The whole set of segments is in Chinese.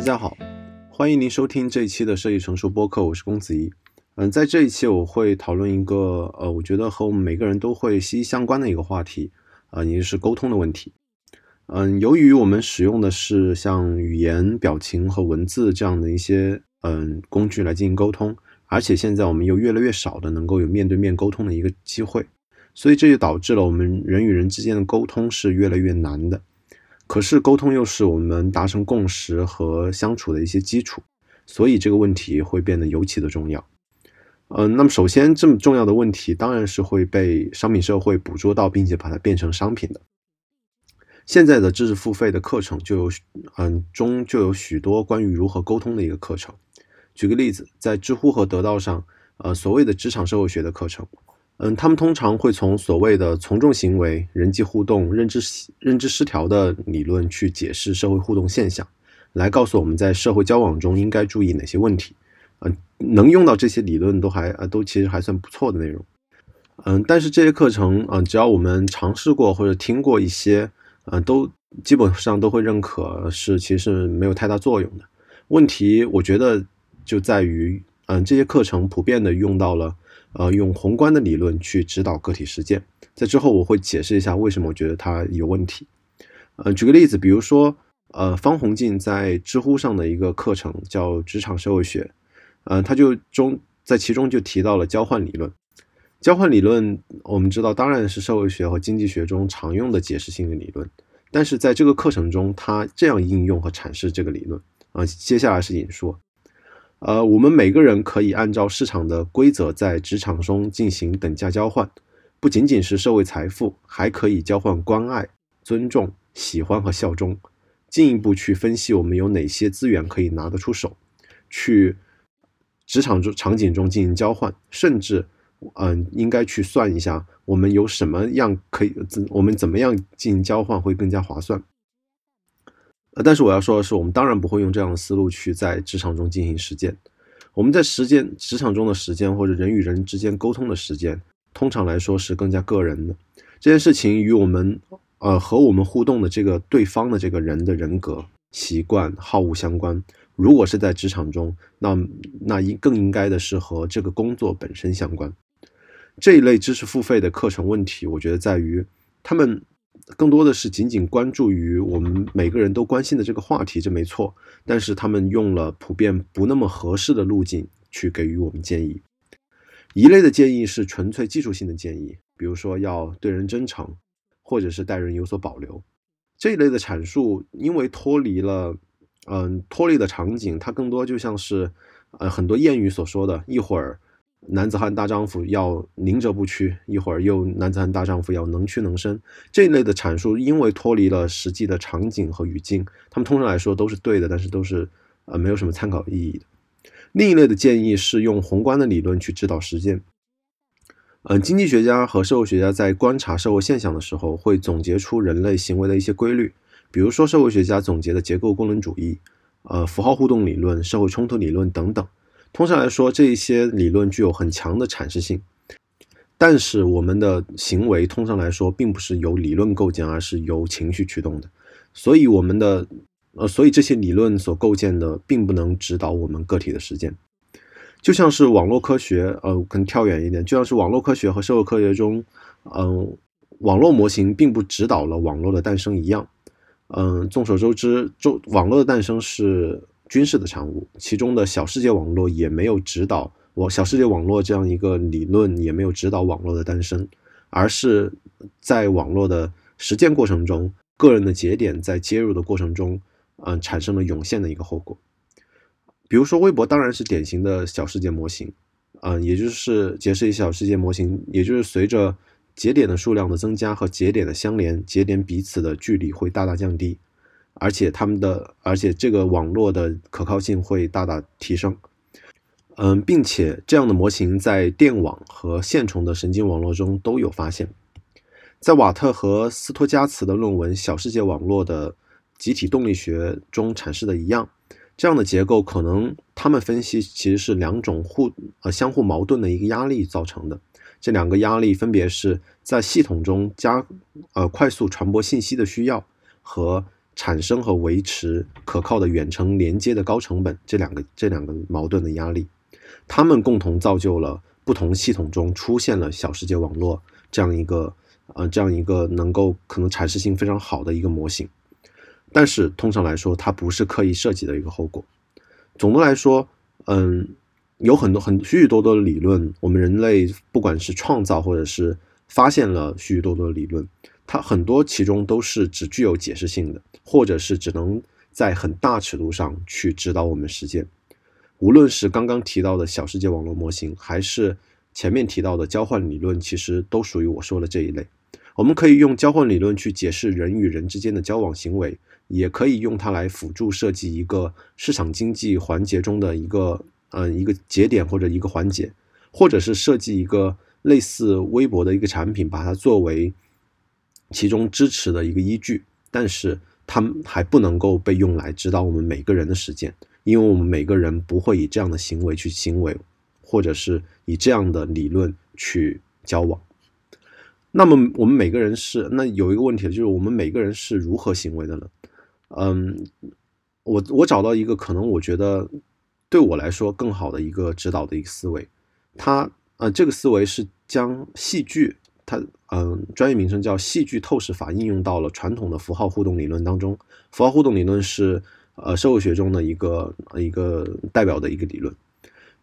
大家好，欢迎您收听这一期的设计成熟播客，我是公子怡。嗯，在这一期我会讨论一个呃，我觉得和我们每个人都会息息相关的一个话题，啊，也就是沟通的问题。嗯，由于我们使用的是像语言、表情和文字这样的一些嗯工具来进行沟通，而且现在我们又越来越少的能够有面对面沟通的一个机会，所以这就导致了我们人与人之间的沟通是越来越难的。可是沟通又是我们达成共识和相处的一些基础，所以这个问题会变得尤其的重要。嗯，那么首先这么重要的问题，当然是会被商品社会捕捉到，并且把它变成商品的。现在的知识付费的课程就有，嗯，中就有许多关于如何沟通的一个课程。举个例子，在知乎和得到上，呃，所谓的职场社会学的课程。嗯，他们通常会从所谓的从众行为、人际互动、认知认知失调的理论去解释社会互动现象，来告诉我们在社会交往中应该注意哪些问题。嗯，能用到这些理论都还呃都其实还算不错的内容。嗯，但是这些课程嗯，只要我们尝试过或者听过一些，呃，都基本上都会认可是其实没有太大作用的。问题我觉得就在于，嗯，这些课程普遍的用到了。呃，用宏观的理论去指导个体实践，在之后我会解释一下为什么我觉得它有问题。呃，举个例子，比如说，呃，方鸿进在知乎上的一个课程叫《职场社会学》，呃，他就中在其中就提到了交换理论。交换理论我们知道，当然是社会学和经济学中常用的解释性的理论，但是在这个课程中，他这样应用和阐释这个理论。啊，接下来是引述。呃，我们每个人可以按照市场的规则在职场中进行等价交换，不仅仅是社会财富，还可以交换关爱、尊重、喜欢和效忠。进一步去分析，我们有哪些资源可以拿得出手，去职场中场景中进行交换，甚至，嗯，应该去算一下，我们有什么样可以，我们怎么样进行交换会更加划算。但是我要说的是，我们当然不会用这样的思路去在职场中进行实践。我们在实践职场中的时间，或者人与人之间沟通的时间，通常来说是更加个人的。这件事情与我们，呃，和我们互动的这个对方的这个人的人格、习惯、好恶相关。如果是在职场中，那那应更应该的是和这个工作本身相关。这一类知识付费的课程问题，我觉得在于他们。更多的是仅仅关注于我们每个人都关心的这个话题，这没错。但是他们用了普遍不那么合适的路径去给予我们建议。一类的建议是纯粹技术性的建议，比如说要对人真诚，或者是待人有所保留。这一类的阐述，因为脱离了，嗯，脱离的场景，它更多就像是，呃，很多谚语所说的，一会儿。男子汉大丈夫要宁折不屈，一会儿又男子汉大丈夫要能屈能伸，这一类的阐述，因为脱离了实际的场景和语境，他们通常来说都是对的，但是都是呃没有什么参考意义的。另一类的建议是用宏观的理论去指导实践。嗯，经济学家和社会学家在观察社会现象的时候，会总结出人类行为的一些规律，比如说社会学家总结的结构功能主义、呃符号互动理论、社会冲突理论等等。通常来说，这一些理论具有很强的阐释性，但是我们的行为通常来说并不是由理论构建，而是由情绪驱动的。所以，我们的呃，所以这些理论所构建的并不能指导我们个体的实践。就像是网络科学，呃，可能跳远一点，就像是网络科学和社会科学中，嗯，网络模型并不指导了网络的诞生一样。嗯，众所周知，周网络的诞生是。军事的产物，其中的小世界网络也没有指导网小世界网络这样一个理论，也没有指导网络的诞生，而是在网络的实践过程中，个人的节点在接入的过程中，嗯，产生了涌现的一个后果。比如说，微博当然是典型的小世界模型，嗯，也就是解释一下小世界模型，也就是随着节点的数量的增加和节点的相连，节点彼此的距离会大大降低。而且他们的，而且这个网络的可靠性会大大提升，嗯，并且这样的模型在电网和线虫的神经网络中都有发现。在瓦特和斯托加茨的论文《小世界网络的集体动力学》中阐释的一样，这样的结构可能他们分析其实是两种互呃相互矛盾的一个压力造成的。这两个压力分别是在系统中加呃快速传播信息的需要和。产生和维持可靠的远程连接的高成本这两个这两个矛盾的压力，他们共同造就了不同系统中出现了小世界网络这样一个呃这样一个能够可能阐释性非常好的一个模型。但是通常来说，它不是刻意设计的一个后果。总的来说，嗯，有很多很许许多多的理论，我们人类不管是创造或者是发现了许许多多的理论，它很多其中都是只具有解释性的，或者是只能在很大尺度上去指导我们实践。无论是刚刚提到的小世界网络模型，还是前面提到的交换理论，其实都属于我说的这一类。我们可以用交换理论去解释人与人之间的交往行为。也可以用它来辅助设计一个市场经济环节中的一个嗯一个节点或者一个环节，或者是设计一个类似微博的一个产品，把它作为其中支持的一个依据。但是它还不能够被用来指导我们每个人的实践，因为我们每个人不会以这样的行为去行为，或者是以这样的理论去交往。那么我们每个人是那有一个问题就是我们每个人是如何行为的呢？嗯，我我找到一个可能我觉得对我来说更好的一个指导的一个思维，它呃这个思维是将戏剧它嗯专业名称叫戏剧透视法应用到了传统的符号互动理论当中。符号互动理论是呃社会学中的一个一个代表的一个理论，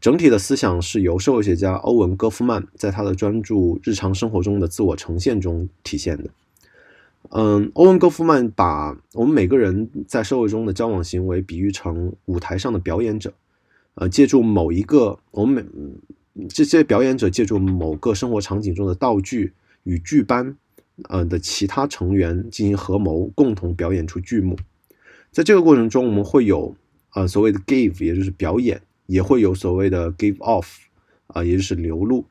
整体的思想是由社会学家欧文戈夫曼在他的专注《日常生活中的自我呈现》中体现的。嗯，欧文·戈夫曼把我们每个人在社会中的交往行为比喻成舞台上的表演者，呃，借助某一个我们每这些表演者借助某个生活场景中的道具与剧班，呃的其他成员进行合谋，共同表演出剧目。在这个过程中，我们会有呃所谓的 give，也就是表演，也会有所谓的 give off，啊，也就是流露。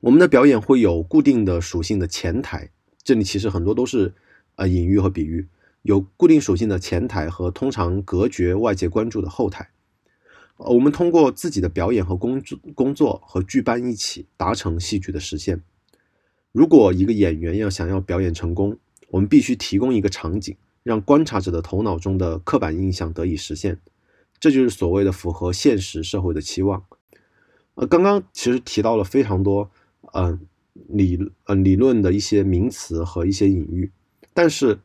我们的表演会有固定的属性的前台。这里其实很多都是呃隐喻和比喻，有固定属性的前台和通常隔绝外界关注的后台。呃，我们通过自己的表演和工作工作和剧班一起达成戏剧的实现。如果一个演员要想要表演成功，我们必须提供一个场景，让观察者的头脑中的刻板印象得以实现。这就是所谓的符合现实社会的期望。呃，刚刚其实提到了非常多，嗯。理呃理论的一些名词和一些隐喻，但是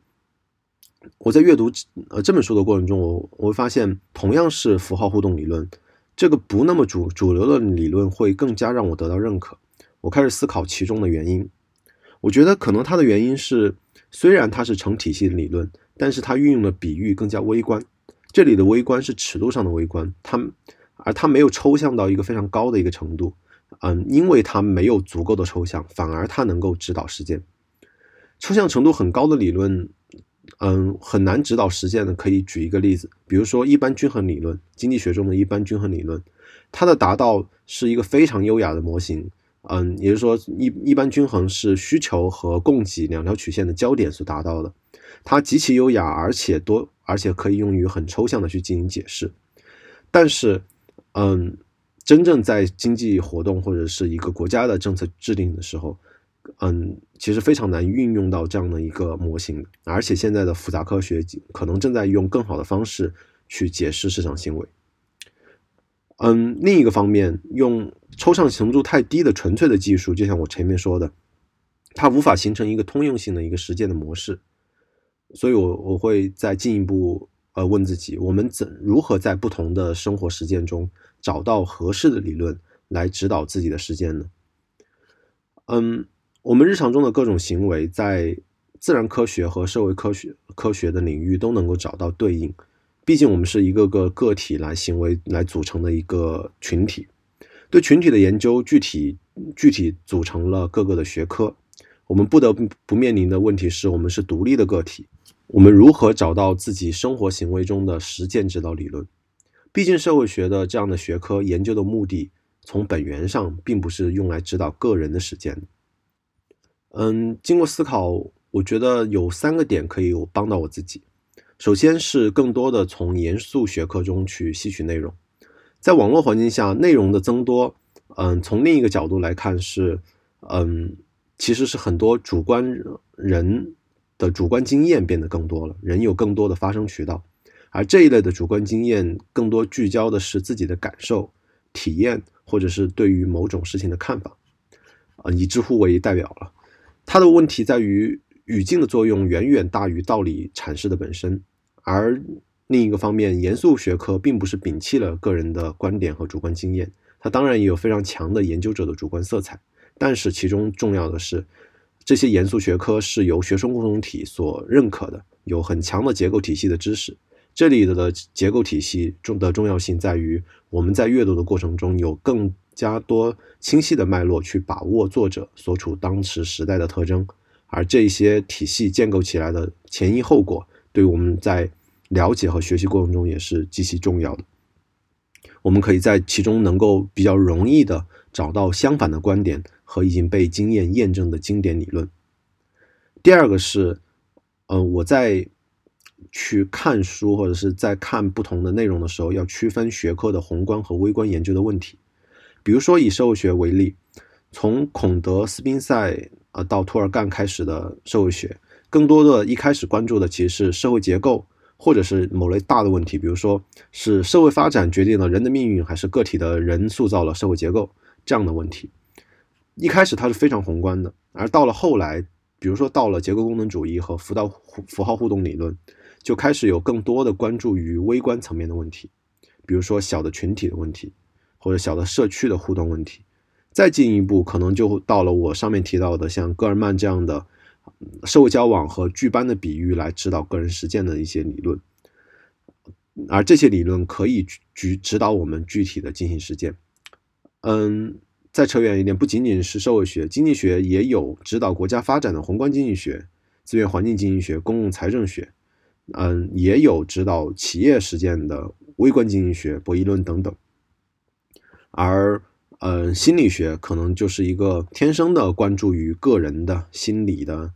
我在阅读呃这本书的过程中，我我会发现，同样是符号互动理论，这个不那么主主流的理论会更加让我得到认可。我开始思考其中的原因，我觉得可能它的原因是，虽然它是成体系的理论，但是它运用的比喻更加微观。这里的微观是尺度上的微观，它而它没有抽象到一个非常高的一个程度。嗯，因为它没有足够的抽象，反而它能够指导实践。抽象程度很高的理论，嗯，很难指导实践的。可以举一个例子，比如说一般均衡理论，经济学中的一般均衡理论，它的达到是一个非常优雅的模型。嗯，也就是说，一一般均衡是需求和供给两条曲线的交点所达到的。它极其优雅，而且多，而且可以用于很抽象的去进行解释。但是，嗯。真正在经济活动或者是一个国家的政策制定的时候，嗯，其实非常难运用到这样的一个模型。而且现在的复杂科学可能正在用更好的方式去解释市场行为。嗯，另一个方面，用抽象程度太低的纯粹的技术，就像我前面说的，它无法形成一个通用性的一个实践的模式。所以，我我会再进一步呃问自己：我们怎如何在不同的生活实践中？找到合适的理论来指导自己的实践呢？嗯，我们日常中的各种行为，在自然科学和社会科学科学的领域都能够找到对应。毕竟我们是一个个个体来行为来组成的一个群体，对群体的研究具体具体组成了各个的学科。我们不得不面临的问题是我们是独立的个体，我们如何找到自己生活行为中的实践指导理论？毕竟，社会学的这样的学科研究的目的，从本源上并不是用来指导个人的实践。嗯，经过思考，我觉得有三个点可以有帮到我自己。首先是更多的从严肃学科中去吸取内容。在网络环境下，内容的增多，嗯，从另一个角度来看是，嗯，其实是很多主观人的主观经验变得更多了，人有更多的发声渠道，而这一类的主观经验更多聚焦的是自己的感受、体验，或者是对于某种事情的看法。啊，以知乎为代表了，它的问题在于语境的作用远远大于道理阐释的本身，而另一个方面，严肃学科并不是摒弃了个人的观点和主观经验，它当然也有非常强的研究者的主观色彩，但是其中重要的是。这些严肃学科是由学生共同体所认可的，有很强的结构体系的知识。这里的结构体系重的重要性在于，我们在阅读的过程中有更加多清晰的脉络去把握作者所处当时时代的特征，而这些体系建构起来的前因后果，对我们在了解和学习过程中也是极其重要的。我们可以在其中能够比较容易的找到相反的观点。和已经被经验验证的经典理论。第二个是，呃，我在去看书或者是在看不同的内容的时候，要区分学科的宏观和微观研究的问题。比如说以社会学为例，从孔德、斯宾塞啊到托尔干开始的社会学，更多的一开始关注的其实是社会结构，或者是某类大的问题，比如说是社会发展决定了人的命运，还是个体的人塑造了社会结构这样的问题。一开始它是非常宏观的，而到了后来，比如说到了结构功能主义和符到符号互动理论，就开始有更多的关注于微观层面的问题，比如说小的群体的问题，或者小的社区的互动问题。再进一步，可能就到了我上面提到的像戈尔曼这样的社会交往和剧班的比喻来指导个人实践的一些理论，而这些理论可以指指导我们具体的进行实践。嗯。再扯远一点，不仅仅是社会学、经济学，也有指导国家发展的宏观经济学、资源环境经济学、公共财政学，嗯，也有指导企业实践的微观经济学、博弈论等等。而，呃，心理学可能就是一个天生的关注于个人的心理的，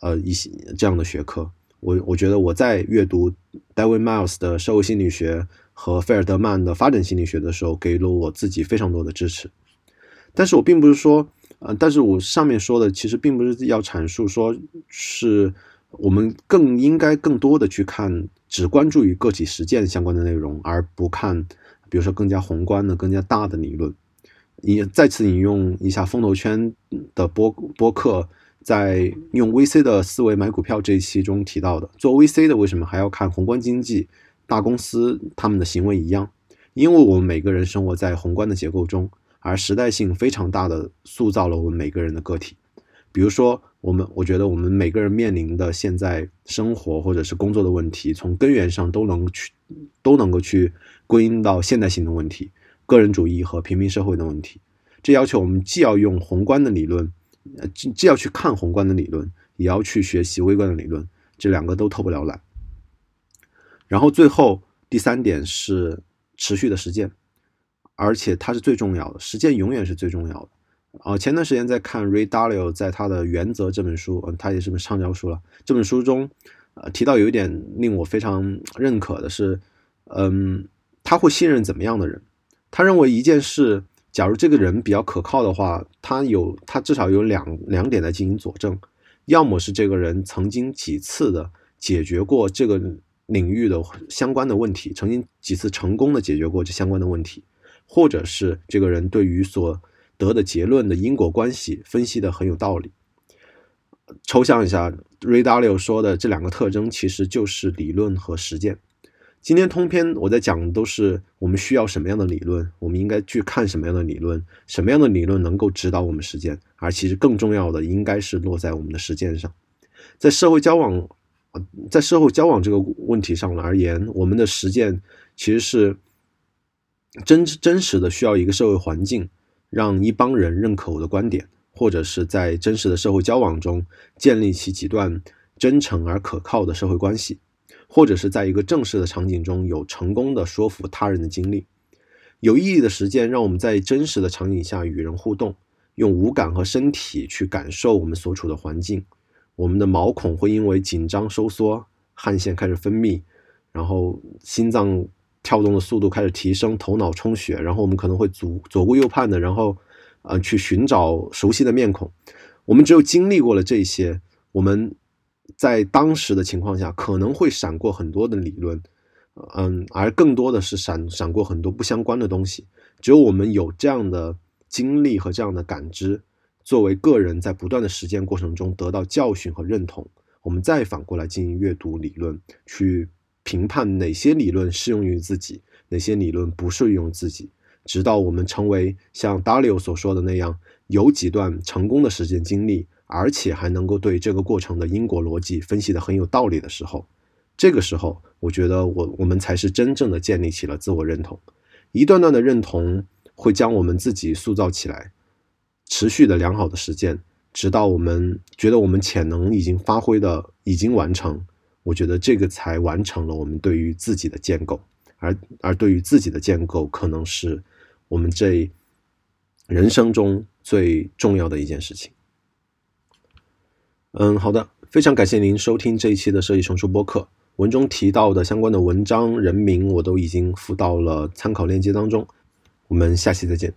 呃，一些这样的学科。我我觉得我在阅读 David Miles 的社会心理学和费尔德曼的发展心理学的时候，给了我自己非常多的支持。但是我并不是说，呃，但是我上面说的其实并不是要阐述说，是我们更应该更多的去看只关注于个体实践相关的内容，而不看，比如说更加宏观的、更加大的理论。你再次引用一下风投圈的播播客，在用 VC 的思维买股票这一期中提到的，做 VC 的为什么还要看宏观经济、大公司他们的行为一样？因为我们每个人生活在宏观的结构中。而时代性非常大的塑造了我们每个人的个体，比如说我们，我觉得我们每个人面临的现在生活或者是工作的问题，从根源上都能去都能够去归因到现代性的问题，个人主义和平民社会的问题。这要求我们既要用宏观的理论，呃，既既要去看宏观的理论，也要去学习微观的理论，这两个都偷不了懒。然后最后第三点是持续的实践。而且它是最重要的，实践永远是最重要的。啊，前段时间在看 Ray Dalio 在他的《原则》这本书，嗯，他也是本畅销书了。这本书中，呃，提到有一点令我非常认可的是，嗯，他会信任怎么样的人？他认为一件事，假如这个人比较可靠的话，他有他至少有两两点来进行佐证：要么是这个人曾经几次的解决过这个领域的相关的问题，曾经几次成功的解决过这相关的问题。或者是这个人对于所得的结论的因果关系分析的很有道理。抽象一下，Ray Dalio 说的这两个特征其实就是理论和实践。今天通篇我在讲的都是我们需要什么样的理论，我们应该去看什么样的理论，什么样的理论能够指导我们实践。而其实更重要的应该是落在我们的实践上。在社会交往，在社会交往这个问题上而言，我们的实践其实是。真真实的需要一个社会环境，让一帮人认可我的观点，或者是在真实的社会交往中建立起几段真诚而可靠的社会关系，或者是在一个正式的场景中有成功的说服他人的经历。有意义的实践让我们在真实的场景下与人互动，用五感和身体去感受我们所处的环境。我们的毛孔会因为紧张收缩，汗腺开始分泌，然后心脏。跳动的速度开始提升，头脑充血，然后我们可能会左左顾右盼的，然后，呃，去寻找熟悉的面孔。我们只有经历过了这些，我们在当时的情况下，可能会闪过很多的理论，嗯，而更多的是闪闪过很多不相关的东西。只有我们有这样的经历和这样的感知，作为个人在不断的实践过程中得到教训和认同，我们再反过来进行阅读理论，去评判哪些理论适用于自己，哪些理论不适用于自己，直到我们成为像 Dalio 所说的那样，有几段成功的实践经历。而且还能够对这个过程的因果逻辑分析的很有道理的时候，这个时候，我觉得我我们才是真正的建立起了自我认同。一段段的认同会将我们自己塑造起来，持续的良好的实践，直到我们觉得我们潜能已经发挥的已经完成，我觉得这个才完成了我们对于自己的建构。而而对于自己的建构，可能是我们这人生中最重要的一件事情。嗯，好的，非常感谢您收听这一期的设计成熟播客。文中提到的相关的文章人名，我都已经附到了参考链接当中。我们下期再见。